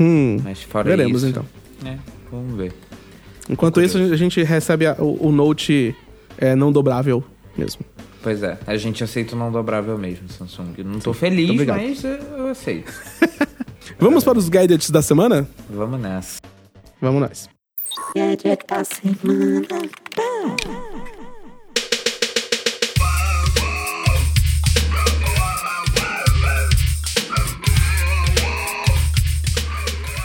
Speaker 3: Hum,
Speaker 2: Mas fora
Speaker 3: veremos
Speaker 2: isso.
Speaker 3: então.
Speaker 2: É, vamos ver.
Speaker 3: Enquanto isso, a gente recebe a- o, o Note é, não dobrável mesmo.
Speaker 2: Pois é, a gente aceita o não dobrável mesmo, Samsung. Eu Não tô feliz, mas eu eu aceito.
Speaker 3: Vamos para os gadgets da semana?
Speaker 2: Vamos nessa.
Speaker 3: Vamos nós.
Speaker 1: Gadget da semana.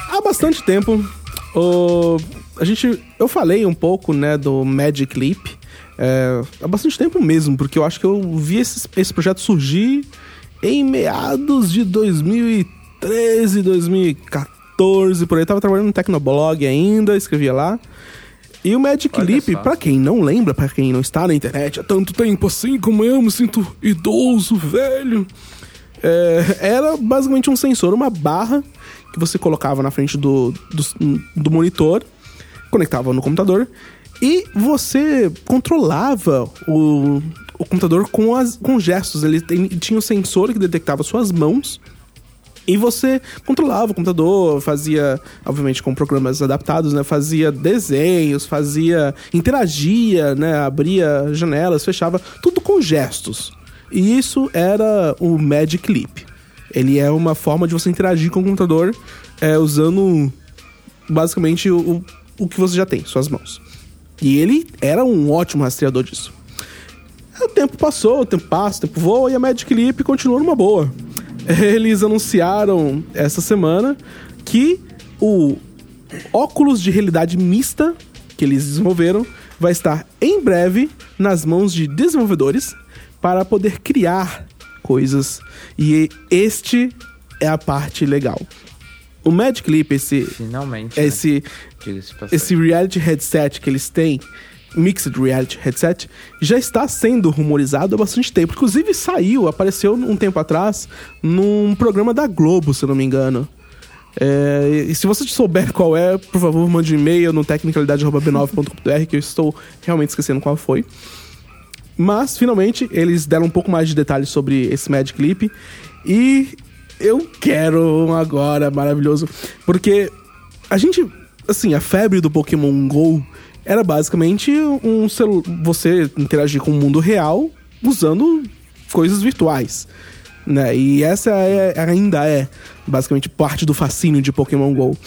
Speaker 3: Há bastante tempo, o, a gente, eu falei um pouco, né, do Magic Leap. é, há bastante tempo mesmo, porque eu acho que eu vi esse, esse projeto surgir em meados de 2013, 2014, por aí. Eu tava trabalhando no Tecnoblog ainda, escrevia lá. E o Magic
Speaker 2: Olha
Speaker 3: Leap, pra quem não lembra, pra quem não está na internet há tanto tempo assim como eu, me sinto idoso, velho. É, era basicamente um sensor, uma barra que você colocava na frente do, do, do monitor, conectava no computador e você controlava o, o computador com, as, com gestos. Ele tem- tinha um sensor que detectava suas mãos e você controlava o computador, fazia, obviamente com programas adaptados, né? Fazia desenhos, fazia. interagia, né? Abria janelas, fechava, tudo com gestos. E isso era o Magic Leap. Ele é uma forma de você interagir com o computador é, usando basicamente o, o, que você já tem, suas mãos. E ele era um ótimo rastreador disso. O tempo passou, o tempo passa, o tempo voa e a Magic Leap continua numa boa. Eles anunciaram essa semana que o óculos de realidade mista que eles desenvolveram vai estar em breve nas mãos de desenvolvedores para poder criar coisas. E este é a parte legal. O Magic Leap, esse,
Speaker 2: Finalmente. né?
Speaker 3: esse
Speaker 2: passagem.
Speaker 3: esse reality headset que eles têm, Mixed Reality Headset, já está sendo rumorizado há bastante tempo. Inclusive saiu, apareceu um tempo atrás, num programa da Globo, se eu não me engano. É, e se você souber qual é, por favor, mande um e-mail no tecnicalidade.b9.com.br que eu estou realmente esquecendo qual foi. Mas, finalmente, eles deram um pouco mais de detalhes sobre esse Magic Leap. E eu quero um agora, maravilhoso. Porque a gente, assim, a febre do Pokémon GO era basicamente um você interagir com o mundo real usando coisas virtuais. Né? E essa é- ainda é basicamente parte do fascínio de Pokémon GO.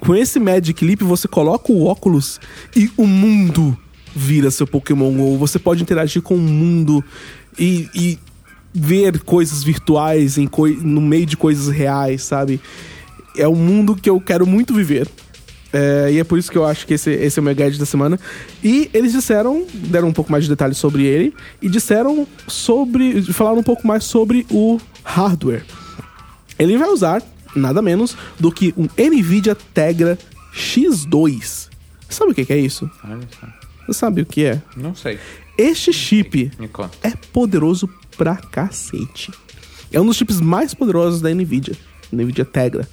Speaker 3: Com esse Magic Leap, você coloca o óculos e o mundo vira seu Pokémon GO. Você pode interagir com o mundo e, e ver coisas virtuais em coi no meio de coisas reais, sabe? É um mundo que eu quero muito viver. É, e é por isso que eu acho que esse, esse é o meu gadget da semana. E eles disseram, deram um pouco mais de detalhes sobre ele, e disseram sobre. falaram um pouco mais sobre o hardware. Ele vai usar nada menos do que um NVIDIA Tegra X2. Sabe o que que é isso?
Speaker 2: Olha só.
Speaker 3: Você sabe o que é?
Speaker 2: Não sei.
Speaker 3: Este chip é poderoso pra cacete. É um dos chips mais poderosos da NVIDIA. NVIDIA Tegra.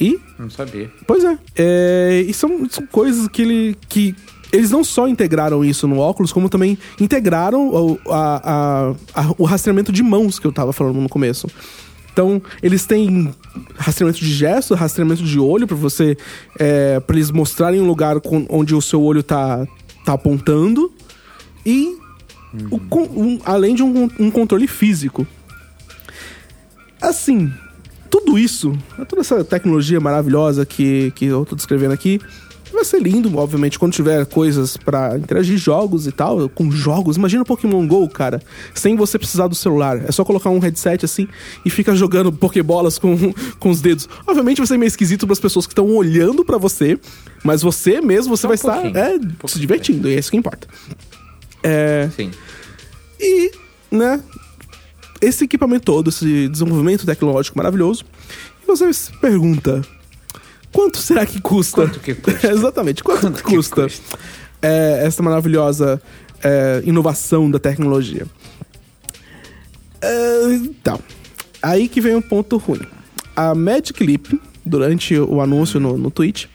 Speaker 3: E
Speaker 2: Não sabia.
Speaker 3: Pois é. É, e são, são coisas que ele. que eles não só integraram isso no óculos, como também integraram o, a- a- a- o rastreamento de mãos que eu tava falando no começo. Então, eles têm rastreamento de gesto, rastreamento de olho, pra você. É, pra eles mostrarem um lugar com- onde o seu olho tá, tá apontando. E. o con- um- além de um, um controle físico. Assim, tudo isso, toda essa tecnologia maravilhosa que, que eu tô descrevendo aqui, vai ser lindo, obviamente, quando tiver coisas pra interagir, jogos e tal, com jogos. Imagina o Pokémon GO, cara, sem você precisar do celular. É só colocar um headset assim e fica jogando Pokébolas com, com os dedos. Obviamente vai ser meio esquisito pras pessoas que estão olhando pra você, mas você mesmo, você
Speaker 2: Só
Speaker 3: vai
Speaker 2: um
Speaker 3: estar é,
Speaker 2: Um
Speaker 3: se divertindo, e é isso que importa. É,
Speaker 2: Sim.
Speaker 3: e, né, esse equipamento todo, esse desenvolvimento tecnológico maravilhoso, e você se pergunta, quanto será que custa?
Speaker 2: Quanto que custa?
Speaker 3: Exatamente, quanto,
Speaker 2: Quanto
Speaker 3: que
Speaker 2: que
Speaker 3: custa,
Speaker 2: custa?
Speaker 3: é, essa maravilhosa é, inovação da tecnologia? É, então, aí que vem o ponto ruim. A Magic Leap, durante o anúncio no, no Twitch,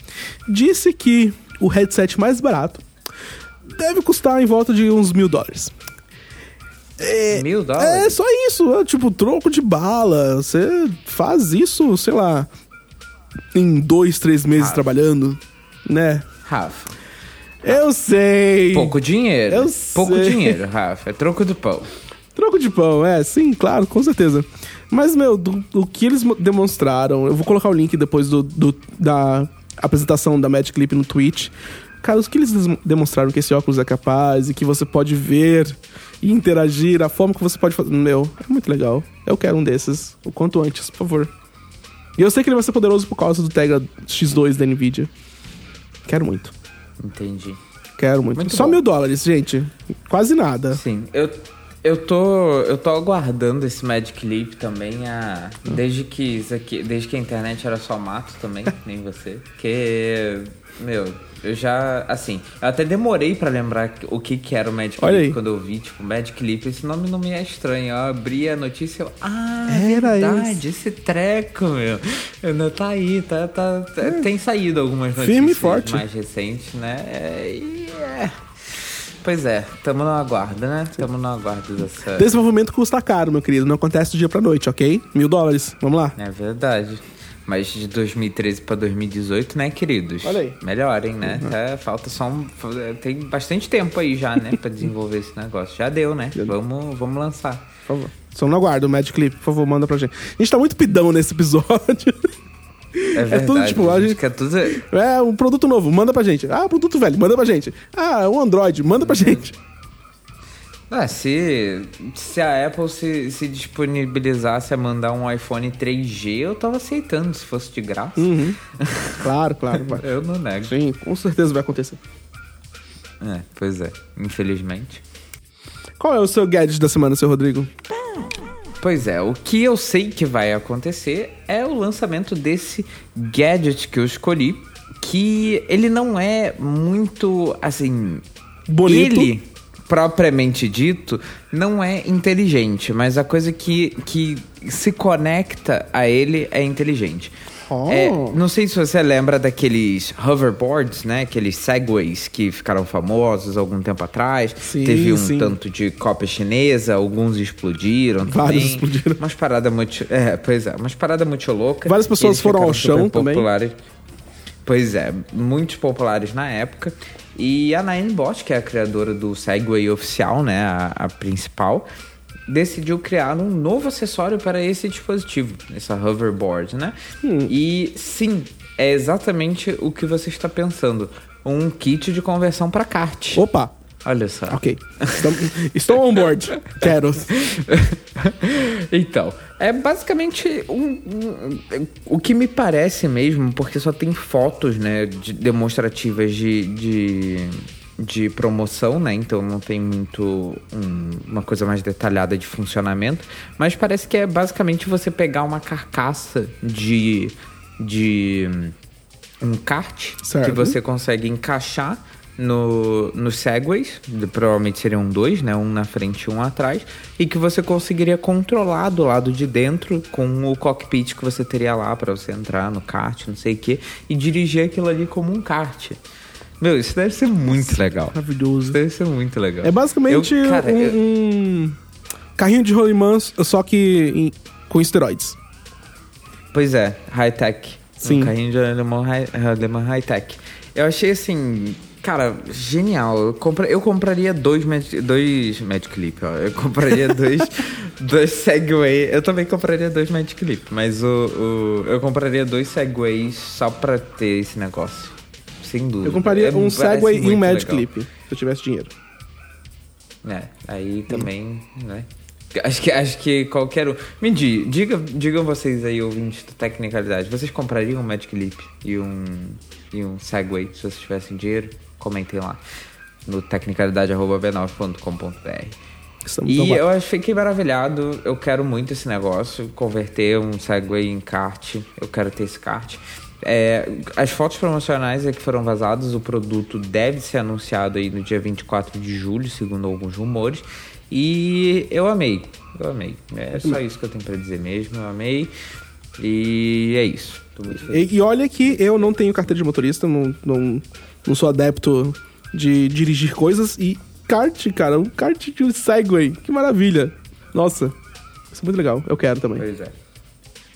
Speaker 3: disse que o headset mais barato deve custar em volta de uns mil dólares.
Speaker 2: Mil
Speaker 3: É
Speaker 2: dólares?
Speaker 3: só isso, é, tipo, troco de bala. Você faz isso, sei lá, em dois, três meses
Speaker 2: Ah.
Speaker 3: trabalhando, né?
Speaker 2: Rafa.
Speaker 3: Eu sei.
Speaker 2: Pouco dinheiro.
Speaker 3: Eu
Speaker 2: Pouco
Speaker 3: sei.
Speaker 2: dinheiro, Rafa. É troco do pão.
Speaker 3: Troco de pão, é, sim, claro, com certeza. Mas, meu, do, do que eles mo- demonstraram, eu vou colocar o link depois do, do- da apresentação da Magic Clip no Twitch. Cara, os que eles demonstraram que esse óculos é capaz e que você pode ver e interagir, a forma que você pode fazer. Meu, é muito legal. Eu quero um desses, o quanto antes, por favor. E eu sei que ele vai ser poderoso por causa do Tegra X2 da Nvidia. Quero muito.
Speaker 2: Entendi.
Speaker 3: Quero muito.
Speaker 2: Muito
Speaker 3: Só
Speaker 2: bom.
Speaker 3: mil dólares, gente. Quase nada.
Speaker 2: Sim, eu, eu tô eu tô aguardando esse Magic Leap também a desde que isso aqui, desde que a internet era só mato também, nem você, que meu, eu já assim, eu até demorei pra lembrar o que que era o Magic
Speaker 3: Olha
Speaker 2: Leap
Speaker 3: aí.
Speaker 2: quando eu vi, tipo, Magic Leap, esse nome não me é estranho. Eu abri a notícia e eu, ah,
Speaker 3: Era
Speaker 2: verdade, esse treco, meu. Ainda tá aí, tá, tá, tá- tem saído algumas notícias
Speaker 3: Firme e forte.
Speaker 2: mais recentes, né? É, e é. Pois é, tamo no aguardo, né? Tamo no aguardo dessa.
Speaker 3: Desenvolvimento custa caro, meu querido. Não acontece do dia pra noite, ok? Mil dólares. Vamos lá.
Speaker 2: É verdade. Mas de 2013 pra 2018, né, queridos?
Speaker 3: Olha aí.
Speaker 2: Melhorem, né? É, falta só um. Tem bastante tempo aí já, né? Pra desenvolver esse negócio. Já deu, né? Vamos, vamos lançar.
Speaker 3: Por favor. Só não aguardo o Magic Clip, por favor, manda pra gente. A gente tá muito pidão nesse episódio.
Speaker 2: É verdade.
Speaker 3: tudo, tipo, a gente-
Speaker 2: quer tudo.
Speaker 3: é, um produto novo, manda pra gente. Ah, produto velho, manda pra gente. Ah, um Android, manda pra gente.
Speaker 2: Ah, se, se a Apple se, se disponibilizasse a mandar um iPhone 3G, eu tava aceitando se fosse de graça.
Speaker 3: Uhum. Claro, claro.
Speaker 2: Eu não nego.
Speaker 3: Sim, com certeza vai acontecer.
Speaker 2: É, pois é, infelizmente.
Speaker 3: Qual é o seu gadget da semana, seu Rodrigo?
Speaker 2: Pois é, o que eu sei que vai acontecer é o lançamento desse gadget que eu escolhi, que ele não é muito assim.
Speaker 3: Bonito.
Speaker 2: Ele, propriamente dito, não é inteligente, mas a coisa que, que se conecta a ele é inteligente.
Speaker 3: Oh.
Speaker 2: É, não sei se você lembra daqueles hoverboards, né? Aqueles segways que ficaram famosos algum tempo atrás.
Speaker 3: Sim,
Speaker 2: Teve um
Speaker 3: sim.
Speaker 2: tanto de cópia chinesa, alguns explodiram
Speaker 3: Vários
Speaker 2: também.
Speaker 3: explodiram.
Speaker 2: Umas paradas muito... É, pois é, umas paradas muito loucas.
Speaker 3: Várias pessoas foram ao chão
Speaker 2: super
Speaker 3: também.
Speaker 2: populares. Pois é, muitos populares na época. E a Ninebot, que é a criadora do Segway oficial, né, a, a principal, decidiu criar um novo acessório para esse dispositivo, essa hoverboard, né?
Speaker 3: Hum.
Speaker 2: E sim, é exatamente o que você está pensando. Um kit de conversão para kart.
Speaker 3: Opa!
Speaker 2: Olha só.
Speaker 3: Ok. Estou, estou on board. Quero.
Speaker 2: então, é basicamente um, um- o que me parece mesmo, porque só tem fotos, né, de- demonstrativas de, de, de promoção, né, então não tem muito um- uma coisa mais detalhada de funcionamento, mas parece que é basicamente você pegar uma carcaça de, de um kart
Speaker 3: Certo.
Speaker 2: que você consegue encaixar no, nos Segways, provavelmente seriam dois, né? Um na frente e um atrás, e que você conseguiria controlar do lado de dentro com o cockpit que você teria lá para você entrar no kart, não sei o que, e dirigir aquilo ali como um kart. Meu, isso deve ser muito legal. Isso
Speaker 3: Maravilhoso.
Speaker 2: deve ser muito legal.
Speaker 3: É basicamente
Speaker 2: Eu- cara,
Speaker 3: um,
Speaker 2: eu-
Speaker 3: um carrinho de rolimãs, só que em- com esteroides.
Speaker 2: Pois é, high-tech.
Speaker 3: Sim.
Speaker 2: Um carrinho de high- alemão high-tech. Eu achei assim, cara, genial. Eu, compra, eu compraria dois, Mag- dois Magic Leap, ó. Eu compraria dois, dois Segway. Eu também compraria dois Magic Leap, mas o, o- eu compraria dois Segways só pra ter esse negócio. Sem dúvida.
Speaker 3: Eu compraria
Speaker 2: É,
Speaker 3: um Segway e um. Leap, se eu tivesse dinheiro.
Speaker 2: É, aí também, né? Acho que, acho que qualquer um. Me di- diga, digam vocês aí, ouvintes do Tecnicalidade, vocês comprariam um Magic Leap e um, e um Segway se vocês tivessem dinheiro? Comentem lá no tecnicalidade.b9.com.br.
Speaker 3: Estamos
Speaker 2: E eu fiquei maravilhado. Eu quero muito esse negócio. Converter um Segway em kart. Eu quero ter esse kart. É, as fotos promocionais é que foram vazadas. O produto deve ser anunciado aí no dia 24 de julho, segundo alguns rumores. E eu amei. Eu amei. É só isso que eu tenho pra dizer mesmo. Eu amei. E é isso. Tô muito feliz.
Speaker 3: E, e olha que eu não tenho carteira de motorista, não, não, não sou adepto de dirigir coisas. E kart, cara, um kart de um Segway, que maravilha. Nossa, isso é muito legal, eu quero também.
Speaker 2: Pois é.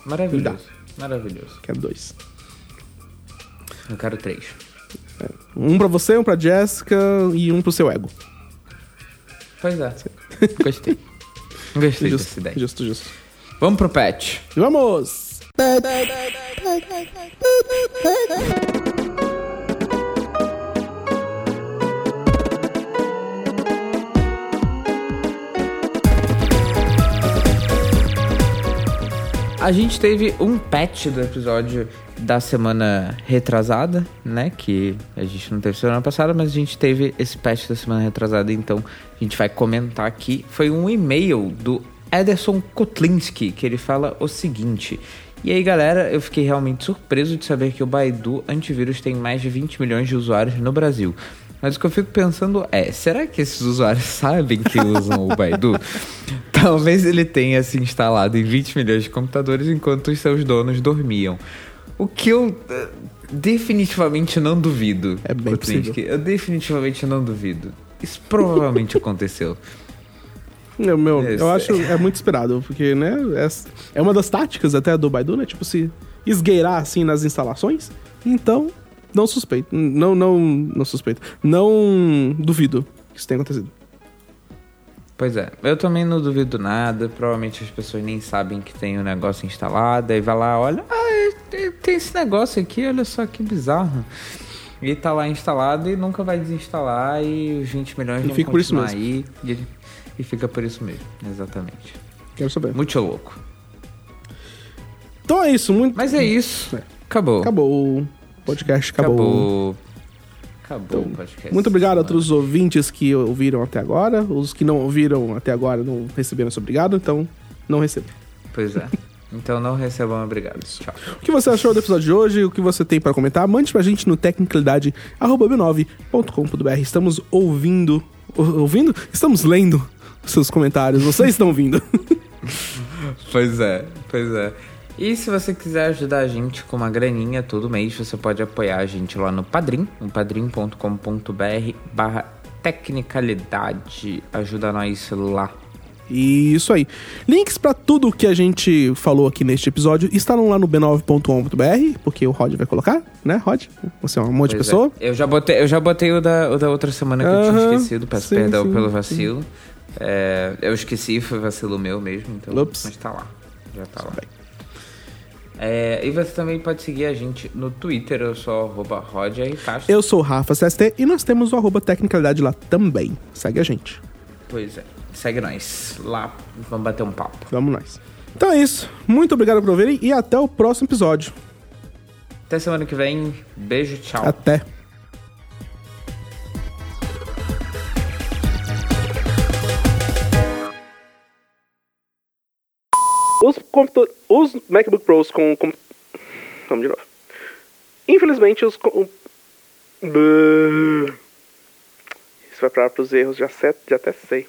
Speaker 2: Maravilhoso. Maravilhoso.
Speaker 3: Quero dois.
Speaker 2: Eu quero três.
Speaker 3: Um pra você, um pra Jessica e um pro seu ego.
Speaker 2: Pois é. Gostei. Gostei dessa
Speaker 3: Justo,
Speaker 2: ideia.
Speaker 3: justo, justo.
Speaker 2: Vamos pro pet.
Speaker 3: Vamos!
Speaker 2: A gente teve um patch do episódio da semana retrasada, né? Que a gente não teve semana passada, mas a gente teve esse patch da semana retrasada, então a gente vai comentar aqui. Foi um e-mail do Ederson Kotlinski, que ele fala o seguinte. E aí, galera, eu fiquei realmente surpreso de saber que o Baidu Antivírus tem mais de 20 milhões de usuários no Brasil. Mas o que eu fico pensando é, será que esses usuários sabem que usam o Baidu? Talvez ele tenha se instalado em 20 milhões de computadores enquanto os seus donos dormiam. O que eu eh, definitivamente não duvido.
Speaker 3: É bem
Speaker 2: Kotlinski. Eu definitivamente não duvido. Isso provavelmente aconteceu.
Speaker 3: Meu, meu,
Speaker 2: Esse-
Speaker 3: eu acho é muito esperado, porque, né, é, é uma das táticas até do Baidu, né, tipo, se esgueirar, assim, nas instalações, então, não suspeito, não, não, não suspeito, não duvido que isso tenha acontecido.
Speaker 2: Pois é, eu também não duvido nada. Provavelmente as pessoas nem sabem que tem o negócio instalado. Aí vai lá, olha, ah, é- tem esse negócio aqui, olha só que bizarro. E tá lá instalado e nunca vai desinstalar e os 20 milhões
Speaker 3: E
Speaker 2: vão
Speaker 3: fica por isso
Speaker 2: continuar
Speaker 3: mesmo.
Speaker 2: aí. E, e fica por isso mesmo, exatamente.
Speaker 3: Quero saber.
Speaker 2: Muito louco.
Speaker 3: Então é isso, muito...
Speaker 2: Mas é isso.
Speaker 3: É.
Speaker 2: Acabou.
Speaker 3: Acabou podcast, acabou.
Speaker 2: Acabou. Acabou o podcast.
Speaker 3: Muito obrigado a todos os ouvintes que ouviram até agora, os que não ouviram até agora não receberam esse obrigado, então não recebam.
Speaker 2: Pois é. Então não recebam obrigados. Tchau.
Speaker 3: O que você achou do episódio de hoje? O que você tem para comentar? Mande pra gente no tecnicalidade.b9.com.br. Estamos ouvindo. ou- Ouvindo? Estamos lendo os seus comentários. Vocês estão ouvindo.
Speaker 2: Pois é, pois é. E se você quiser ajudar a gente com uma graninha todo mês, você pode apoiar a gente lá no Padrim, no padrim.com.br barra tecnicalidade. Ajuda nós lá.
Speaker 3: Isso aí. Links pra tudo que a gente falou aqui neste episódio estarão lá no b9.com.br, porque o Rod vai colocar, né, Rod? Você é um monte de
Speaker 2: Pois
Speaker 3: pessoa.
Speaker 2: é. Eu já botei, eu já botei o da, o da outra semana que eu tinha esquecido. Peço
Speaker 3: sim,
Speaker 2: perdão
Speaker 3: sim,
Speaker 2: pelo vacilo. É, eu esqueci, foi vacilo meu mesmo, então.
Speaker 3: Ups.
Speaker 2: Mas tá lá. Já tá lá. É, e você também pode seguir a gente no Twitter, eu sou arroba.
Speaker 3: Eu sou o Rafa CST e nós temos o arroba Tecnicalidade lá também. Segue a gente.
Speaker 2: Pois é, segue nós lá, vamos bater um papo.
Speaker 3: Vamos nós. Então é isso. Muito obrigado por ouvirem e até o próximo episódio.
Speaker 2: Até semana que vem, beijo, tchau.
Speaker 3: Até. Os, os MacBook Pros com, com. Vamos de novo. Infelizmente, os. com-. Isso vai para os erros, já, set, já até sei.